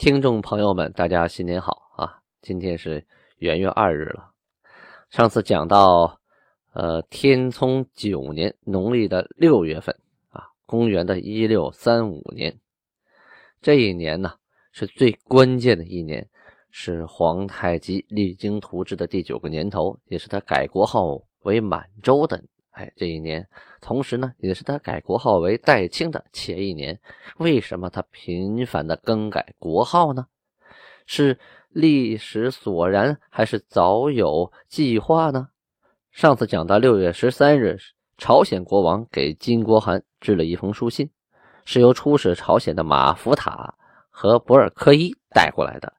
听众朋友们，大家新年好啊！今天是元月二日了。上次讲到，呃，天聪九年农历的六月份啊，公元的一六三五年，这一年呢是最关键的一年。是皇太极励精图治的第九个年头，也是他改国号为满洲的哎这一年，同时呢，也是他改国号为代清的前一年。为什么他频繁的更改国号呢？是历史所然，还是早有计划呢？上次讲到六月十三日，朝鲜国王给金国汗致了一封书信，是由出使朝鲜的马福塔和博尔科伊带过来的。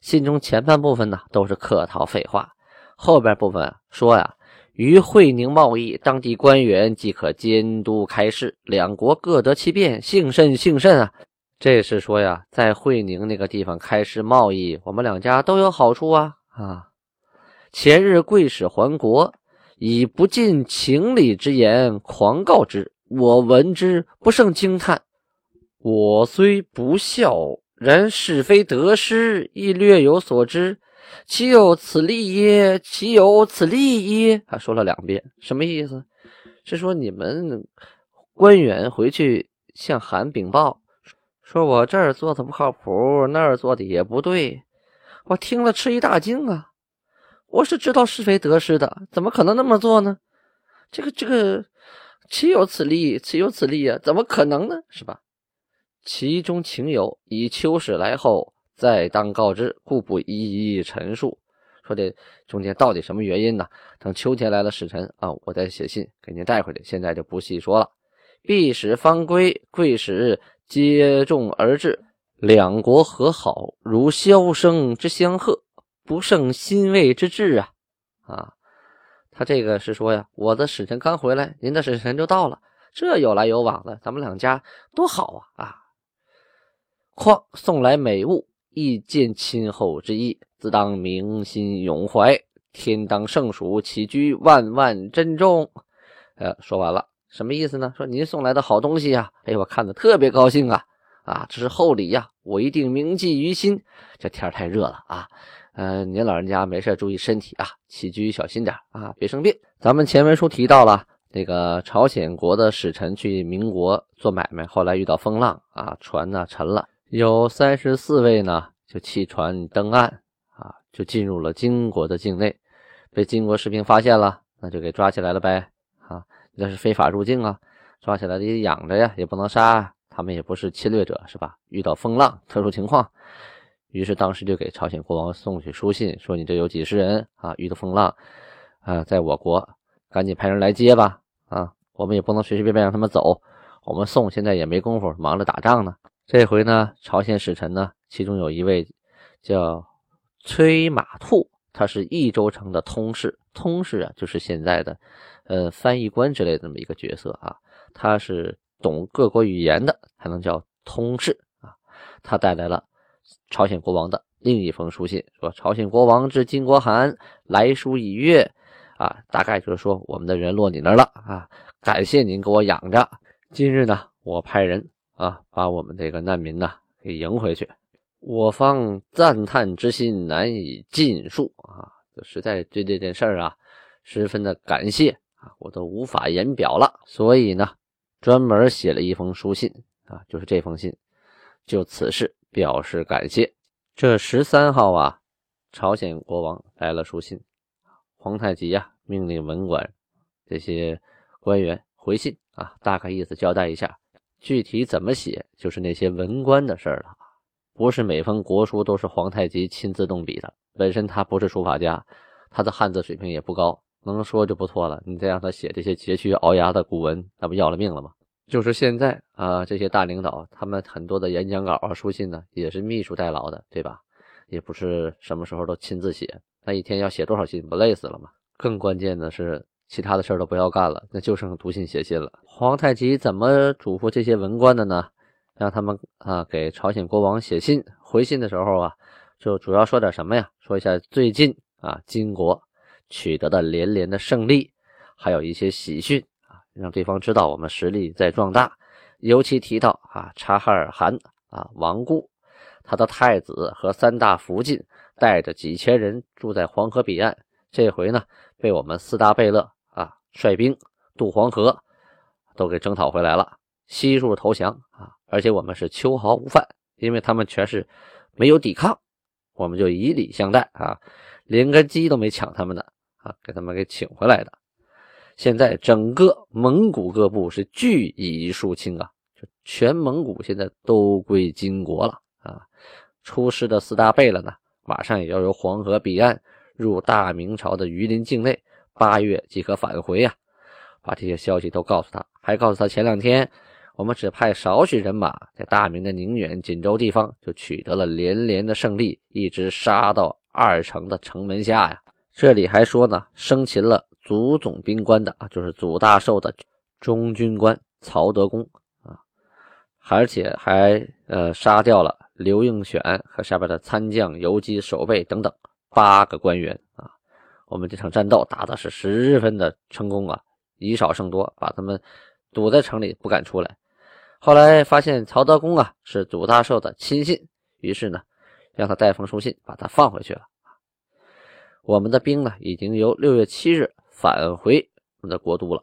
信中前半部分呢都是客套废话，后边部分说呀，于会宁贸易，当地官员即可监督开市，两国各得其便，幸甚幸甚啊！这是说呀，在会宁那个地方开市贸易，我们两家都有好处啊啊！前日贵使还国，以不尽情理之言狂告之，我闻之不胜惊叹。我虽不孝。然是非得失亦略有所知，岂有此理耶？岂有此理耶？他说了两遍，什么意思？是说你们官员回去向韩禀报，说我这儿做的不靠谱，那儿做的也不对。我听了吃一大惊啊！我是知道是非得失的，怎么可能那么做呢？这个这个，岂有此理？岂有此理呀？怎么可能呢？是吧？其中情有，以秋使来后再当告知，故不一一陈述。说这中间到底什么原因呢？等秋天来了使臣啊，我再写信给您带回去。现在就不细说了。必使方归，贵使接踵而至，两国和好，如箫声之相和，不胜欣慰之至啊！啊，他这个是说呀，我的使臣刚回来，您的使臣就到了，这有来有往的，咱们两家多好啊！啊！况送来美物，亦见亲厚之意，自当铭心永怀。天当圣属，起居万万珍重。呃，说完了，什么意思呢？说您送来的好东西呀，哎，我看的特别高兴啊！啊，这是厚礼呀，我一定铭记于心。这天太热了啊，呃，您老人家没事注意身体啊，起居小心点啊，别生病。咱们前文书提到了那个朝鲜国的使臣去民国做买卖，后来遇到风浪啊，船呢沉了。有三十四位呢，就弃船登岸啊，就进入了金国的境内，被金国士兵发现了，那就给抓起来了呗啊，那是非法入境啊，抓起来得养着呀，也不能杀，他们也不是侵略者是吧？遇到风浪特殊情况，于是当时就给朝鲜国王送去书信，说你这有几十人啊，遇到风浪啊，在我国赶紧派人来接吧啊，我们也不能随随便便让他们走，我们送现在也没工夫，忙着打仗呢。这回呢，朝鲜使臣呢，其中有一位叫崔马兔，他是益州城的通事。通事啊，就是现在的呃翻译官之类的这么一个角色啊。他是懂各国语言的，才能叫通事啊。他带来了朝鲜国王的另一封书信，说朝鲜国王至金国汗来书已阅啊，大概就是说我们的人落你那儿了啊，感谢您给我养着。今日呢，我派人。啊，把我们这个难民呐给迎回去，我方赞叹之心难以尽数啊！就实在对这件事儿啊，十分的感谢啊，我都无法言表了。所以呢，专门写了一封书信啊，就是这封信，就此事表示感谢。这十三号啊，朝鲜国王来了书信，皇太极呀命令文官这些官员回信啊，大概意思交代一下。具体怎么写，就是那些文官的事儿了，不是每封国书都是皇太极亲自动笔的。本身他不是书法家，他的汉字水平也不高，能说就不错了。你再让他写这些佶屈聱牙的古文，那不要了命了吗？就是现在啊，这些大领导他们很多的演讲稿啊、书信呢，也是秘书代劳的，对吧？也不是什么时候都亲自写，那一天要写多少信，不累死了吗？更关键的是，其他的事儿都不要干了，那就剩读信写信了。皇太极怎么嘱咐这些文官的呢？让他们啊给朝鲜国王写信回信的时候啊，就主要说点什么呀？说一下最近啊金国取得的连连的胜利，还有一些喜讯啊，让对方知道我们实力在壮大。尤其提到啊察哈尔汗啊亡故，他的太子和三大福晋带着几千人住在黄河彼岸，这回呢被我们四大贝勒率兵渡黄河，都给征讨回来了，悉数投降啊。而且我们是秋毫无犯，因为他们全是没有抵抗，我们就以礼相待啊，连个鸡都没抢他们的啊，给他们给请回来的。现在整个蒙古各部是俱已肃清啊，就全蒙古现在都归金国了啊。出师的四大贝勒呢，马上也要由黄河彼岸入大明朝的榆林境内，八月即可返回呀。把这些消息都告诉他，还告诉他前两天。我们只派少许人马，在大明的宁远、锦州地方就取得了连连的胜利，一直杀到二城的城门下呀。这里还说呢，生擒了祖总兵官的啊，就是祖大寿的中军官曹德公啊，而且还呃杀掉了刘应选和下边的参将、游击、守备等等八个官员。我们这场战斗打的是十分的成功啊，以少胜多，把他们堵在城里不敢出来。后来发现曹德公啊是祖大寿的亲信，于是呢，让他带封书信把他放回去了。我们的兵呢已经由六月七日返回我们的国都了，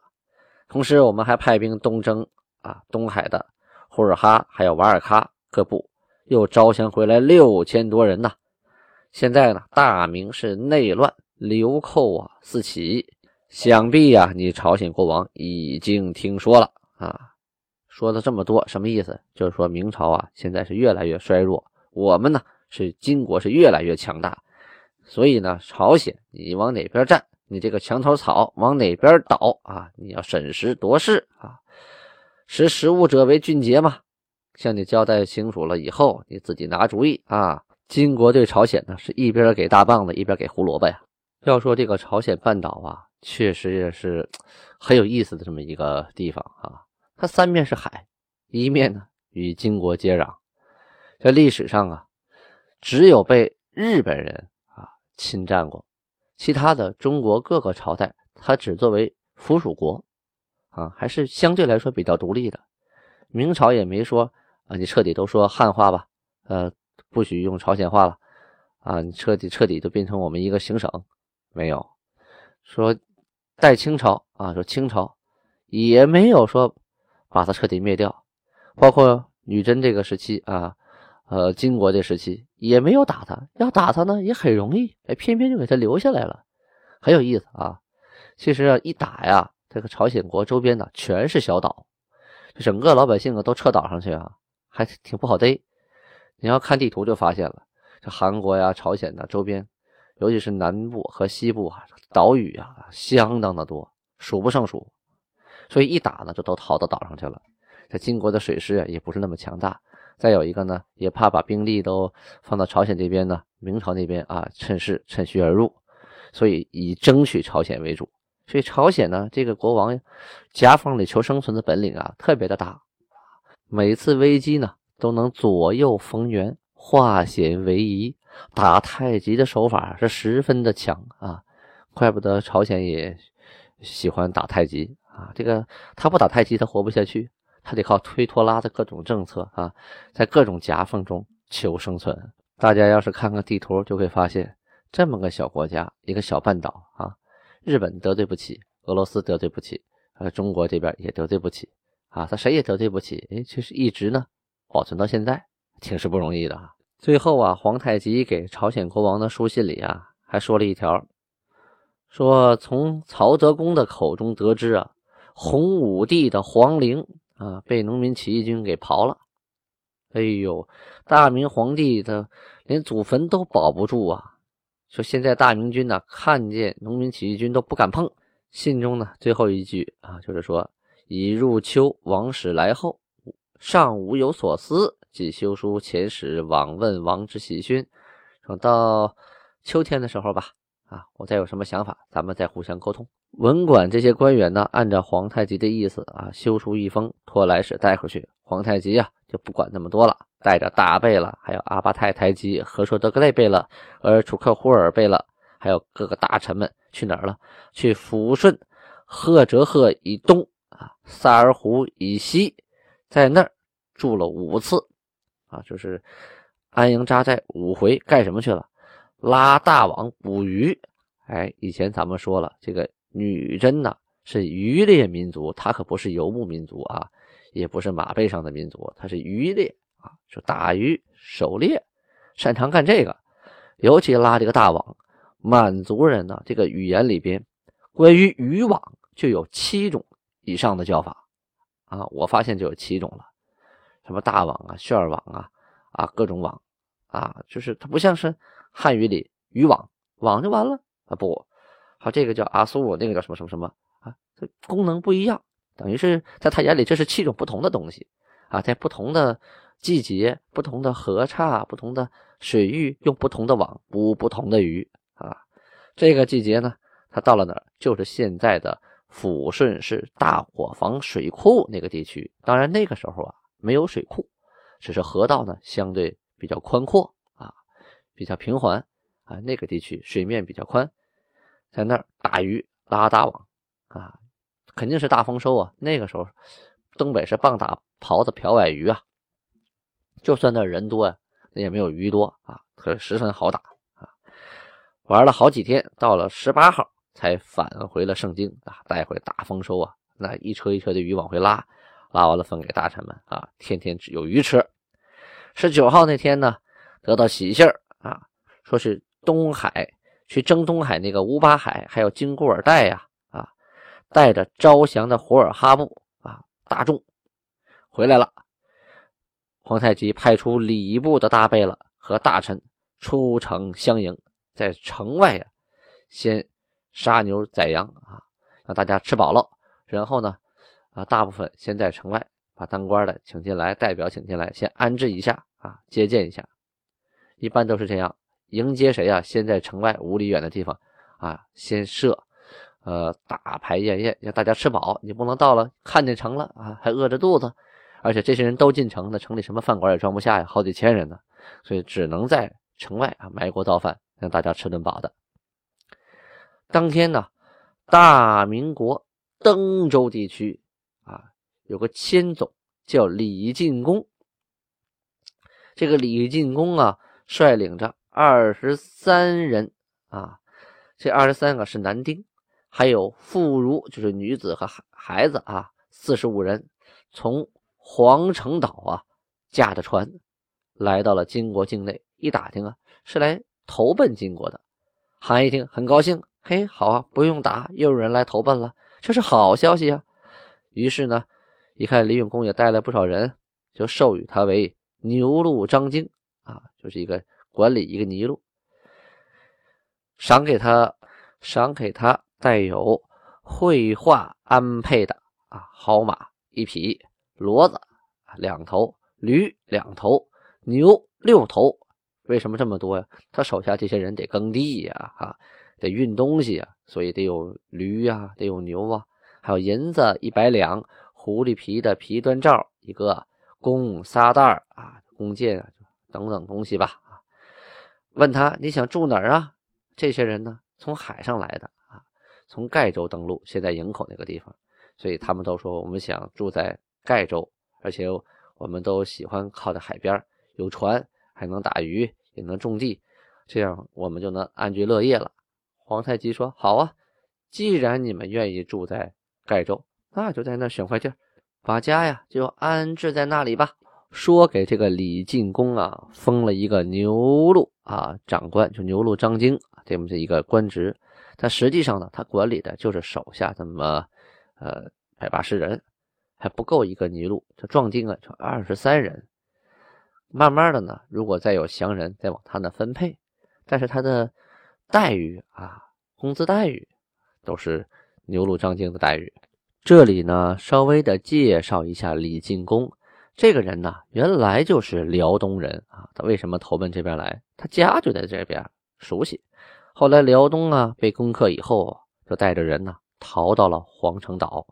同时我们还派兵东征啊东海的呼尔哈还有瓦尔喀各部，又招降回来六千多人呐。现在呢，大明是内乱，流寇啊四起，想必呀你朝鲜国王已经听说了啊。说了这么多，什么意思？就是说明朝啊，现在是越来越衰弱，我们呢是金国是越来越强大，所以呢，朝鲜你往哪边站，你这个墙头草往哪边倒啊？你要审时度势啊，识时务者为俊杰嘛。向你交代清楚了以后，你自己拿主意啊。金国对朝鲜呢，是一边给大棒子，一边给胡萝卜呀。要说这个朝鲜半岛啊，确实也是很有意思的这么一个地方啊。它三面是海，一面呢与金国接壤。在历史上啊，只有被日本人啊侵占过，其他的中国各个朝代，它只作为附属国啊，还是相对来说比较独立的。明朝也没说啊，你彻底都说汉话吧，呃，不许用朝鲜话了啊，你彻底彻底就变成我们一个行省，没有说在清朝啊，说清朝也没有说。把它彻底灭掉，包括女真这个时期啊，呃，金国这时期也没有打他，要打他呢也很容易，哎，偏偏就给他留下来了，很有意思啊。其实啊，一打呀，这个朝鲜国周边呢全是小岛，整个老百姓啊都撤岛上去啊，还挺不好逮。你要看地图就发现了，这韩国呀、朝鲜的周边，尤其是南部和西部啊，岛屿啊相当的多，数不胜数。所以一打呢，就都逃到岛上去了。这金国的水师啊，也不是那么强大。再有一个呢，也怕把兵力都放到朝鲜这边呢，明朝那边啊，趁势趁虚而入。所以以争取朝鲜为主。所以朝鲜呢，这个国王夹缝里求生存的本领啊，特别的大。每次危机呢，都能左右逢源，化险为夷。打太极的手法是十分的强啊，怪不得朝鲜也喜欢打太极。啊，这个他不打太极，他活不下去，他得靠推拖拉的各种政策啊，在各种夹缝中求生存。大家要是看看地图，就会发现，这么个小国家，一个小半岛啊，日本得罪不起，俄罗斯得罪不起，呃，中国这边也得罪不起啊，他谁也得罪不起。哎，其实一直呢保存到现在，挺是不容易的。最后啊，皇太极给朝鲜国王的书信里啊，还说了一条，说从曹德公的口中得知啊。洪武帝的皇陵啊，被农民起义军给刨了。哎呦，大明皇帝的连祖坟都保不住啊！说现在大明军呢，看见农民起义军都不敢碰。信中呢，最后一句啊，就是说已入秋，王室来后，尚无有所思，即修书遣使往问王之喜讯。等到秋天的时候吧，啊，我再有什么想法，咱们再互相沟通。文管这些官员呢，按照皇太极的意思啊，修书一封，托来使带回去。皇太极呀，就不管那么多了，带着大贝勒，还有阿巴泰台吉、和硕德格类贝勒、而楚克忽尔贝勒，还有各个大臣们去哪儿了？去抚顺赫哲赫以东啊，萨尔湖以西，在那儿住了五次啊，就是安营扎寨五回，干什么去了？拉大网捕鱼。哎，以前咱们说了，这个。女真呢是渔猎民族，她可不是游牧民族啊，也不是马背上的民族，她是渔猎啊，就打鱼、狩猎，擅长干这个。尤其拉这个大网，满族人呢这个语言里边，关于渔网就有七种以上的叫法啊，我发现就有七种了，什么大网啊、旋网啊啊各种网啊，就是它不像是汉语里渔网网就完了啊不。好，这个叫阿苏，那个叫什么什么什么啊？这功能不一样，等于是在他眼里，这是七种不同的东西啊，在不同的季节、不同的河岔、不同的水域，用不同的网捕不同的鱼啊。这个季节呢，他到了哪儿？就是现在的抚顺市大伙房水库那个地区。当然那个时候啊，没有水库，只是河道呢相对比较宽阔啊，比较平缓啊，那个地区水面比较宽。在那儿打鱼拉大网啊，肯定是大丰收啊！那个时候，东北是棒打狍子瓢鳃鱼啊，就算那人多呀，那也没有鱼多啊，可十分好打啊。玩了好几天，到了十八号才返回了盛京啊，带回大丰收啊！那一车一车的鱼往回拉，拉完了分给大臣们啊，天天只有鱼吃。十九号那天呢，得到喜信啊，说是东海。去征东海那个乌巴海，还有金古尔带呀，啊，带着招降的胡尔哈木啊大众回来了。皇太极派出礼部的大贝勒和大臣出城相迎，在城外呀，先杀牛宰羊啊，让大家吃饱了，然后呢，啊，大部分先在城外把当官的请进来，代表请进来，先安置一下啊，接见一下，一般都是这样。迎接谁呀？先在城外五里远的地方啊，先设，呃，大排宴宴，让大家吃饱。你不能到了看见城了啊，还饿着肚子。而且这些人都进城，那城里什么饭馆也装不下呀，好几千人呢，所以只能在城外啊埋锅造饭，让大家吃顿饱的。当天呢，大明国登州地区，有个千总叫李进公。这个李进公啊，率领着。二十三人啊，这二十三个是男丁，还有妇孺，就是女子和孩孩子啊，四十五人，从皇城岛啊驾着船来到了金国境内。一打听啊，是来投奔金国的。韩一听很高兴，嘿，好啊，不用打，又有人来投奔了，这是好消息啊。于是呢，一看李永公也带了不少人，就授予他为牛鹿张京啊，就是一个。管理一个尼禄，赏给他，赏给他带有绘画安配的啊，好马一匹，骡子两头，驴两头，牛六头。为什么这么多呀？他手下这些人得耕地呀，哈，得运东西呀，所以得有驴呀，得有牛啊，还有银子一百两，狐狸皮的皮端罩一个，弓仨袋啊，弓箭啊等等东西吧。问他你想住哪儿啊？这些人呢，从海上来的啊，从盖州登陆，现在营口那个地方，所以他们都说我们想住在盖州，而且我们都喜欢靠在海边，有船，还能打鱼，也能种地，这样我们就能安居乐业了。皇太极说：“好啊，既然你们愿意住在盖州，那就在那选块地，把家呀就安置在那里吧。”说给这个李进公啊，封了一个牛录啊长官，就牛录张京这么一个官职。但实际上呢，他管理的就是手下这么呃百八十人，还不够一个尼禄。这壮丁啊，就二十三人。慢慢的呢，如果再有降人，再往他那分配。但是他的待遇啊，工资待遇都是牛录张京的待遇。这里呢，稍微的介绍一下李进公这个人呢，原来就是辽东人啊。他为什么投奔这边来？他家就在这边，熟悉。后来辽东啊被攻克以后，就带着人呢逃到了黄城岛，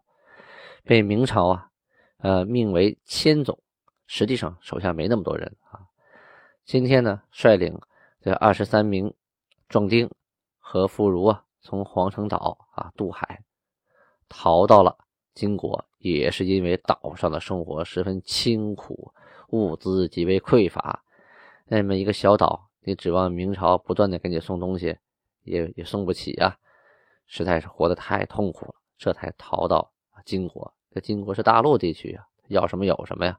被明朝啊呃命为千总，实际上手下没那么多人啊。今天呢，率领这二十三名壮丁和妇孺啊，从黄城岛啊渡海。逃到了金国，也是因为岛上的生活十分清苦，物资极为匮乏。那么一个小岛，你指望明朝不断的给你送东西，也也送不起啊！实在是活得太痛苦了，这才逃到金国。这金国是大陆地区啊，要什么有什么呀。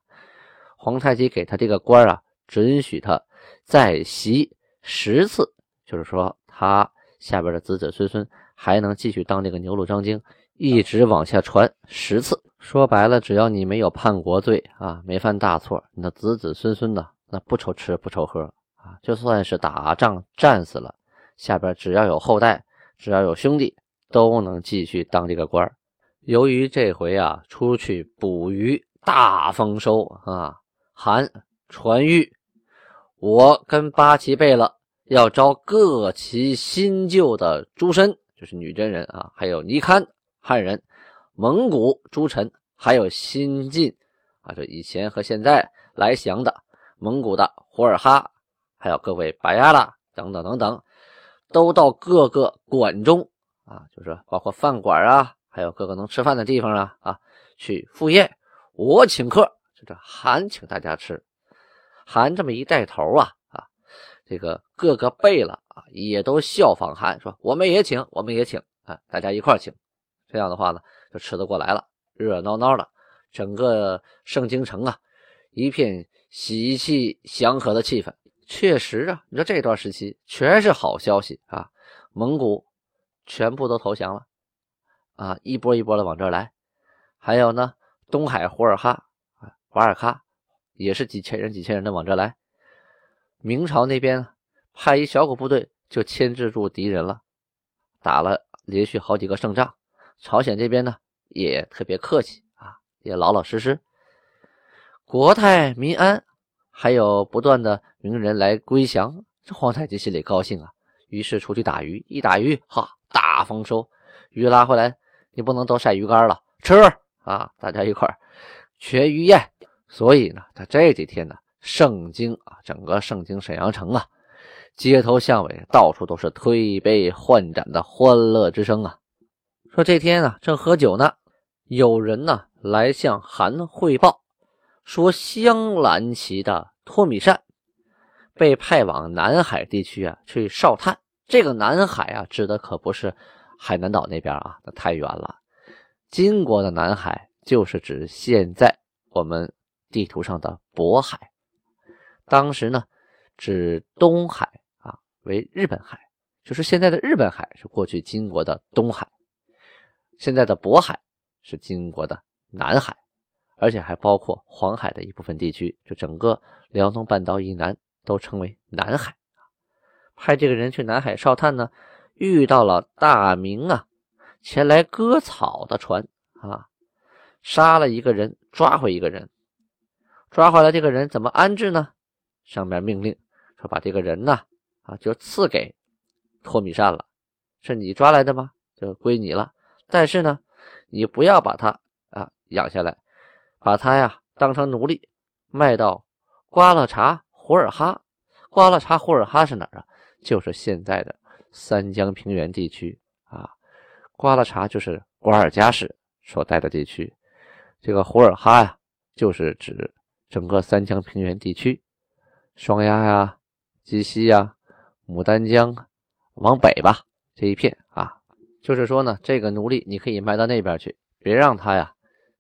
皇太极给他这个官啊，准许他再袭十次，就是说他下边的子子孙孙还能继续当这个牛录张京。一直往下传十次，说白了，只要你没有叛国罪啊，没犯大错，你的子子孙孙呢，那不愁吃不愁喝啊，就算是打仗战死了，下边只要有后代，只要有兄弟，都能继续当这个官由于这回啊，出去捕鱼大丰收啊，韩传玉，我跟八旗贝勒要招各旗新旧的诸身，就是女真人啊，还有尼堪。汉人、蒙古诸臣，还有新晋啊，这以前和现在来降的蒙古的胡尔哈，还有各位白亚拉等等等等，都到各个馆中啊，就是包括饭馆啊，还有各个能吃饭的地方啊啊，去赴宴。我请客，就这韩请大家吃。韩这么一带头啊啊，这个各个贝勒啊也都效仿韩，说我们也请，我们也请啊，大家一块请。这样的话呢，就吃得过来了，热热闹闹的，整个盛京城啊，一片喜气祥和的气氛。确实啊，你说这段时期全是好消息啊，蒙古全部都投降了啊，一波一波的往这儿来。还有呢，东海胡尔哈啊，瓦尔喀也是几千人几千人的往这来。明朝那边派一小股部队就牵制住敌人了，打了连续好几个胜仗。朝鲜这边呢也特别客气啊，也老老实实，国泰民安，还有不断的名人来归降，这皇太极心里高兴啊，于是出去打鱼，一打鱼哈大丰收，鱼拉回来，你不能都晒鱼干了，吃啊，大家一块全鱼宴。所以呢，他这几天呢，盛京啊，整个盛京沈阳城啊，街头巷尾到处都是推杯换盏的欢乐之声啊。说这天啊，正喝酒呢，有人呢来向韩汇报，说镶蓝旗的托米善被派往南海地区啊去哨探。这个南海啊，指的可不是海南岛那边啊，那太远了。金国的南海就是指现在我们地图上的渤海，当时呢指东海啊为日本海，就是现在的日本海是过去金国的东海。现在的渤海是金国的南海，而且还包括黄海的一部分地区，就整个辽东半岛以南都称为南海。派这个人去南海哨探呢，遇到了大明啊前来割草的船啊，杀了一个人，抓回一个人。抓回来这个人怎么安置呢？上面命令说把这个人呢啊就赐给托米善了，是你抓来的吗？就归你了。但是呢，你不要把它啊养下来，把它呀当成奴隶卖到瓜勒察胡尔哈。瓜勒察胡尔哈是哪儿啊？就是现在的三江平原地区啊。瓜勒察就是瓜尔佳氏所在的地区，这个胡尔哈呀，就是指整个三江平原地区，双鸭呀、鸡西呀、牡丹江往北吧这一片啊。就是说呢，这个奴隶你可以卖到那边去，别让他呀，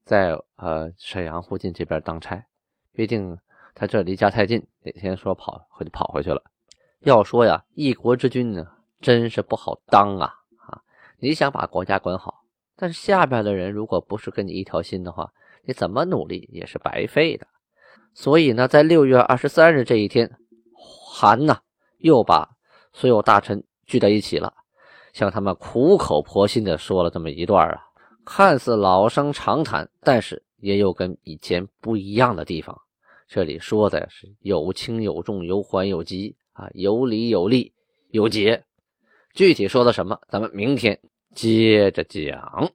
在呃沈阳附近这边当差，毕竟他这离家太近，哪天说跑回就跑回去了。要说呀，一国之君呢，真是不好当啊啊！你想把国家管好，但是下边的人如果不是跟你一条心的话，你怎么努力也是白费的。所以呢，在六月二十三日这一天，韩呢又把所有大臣聚在一起了。向他们苦口婆心的说了这么一段啊，看似老生常谈，但是也有跟以前不一样的地方。这里说的是有轻有重，有缓有急啊，有理有利有节。具体说的什么，咱们明天接着讲。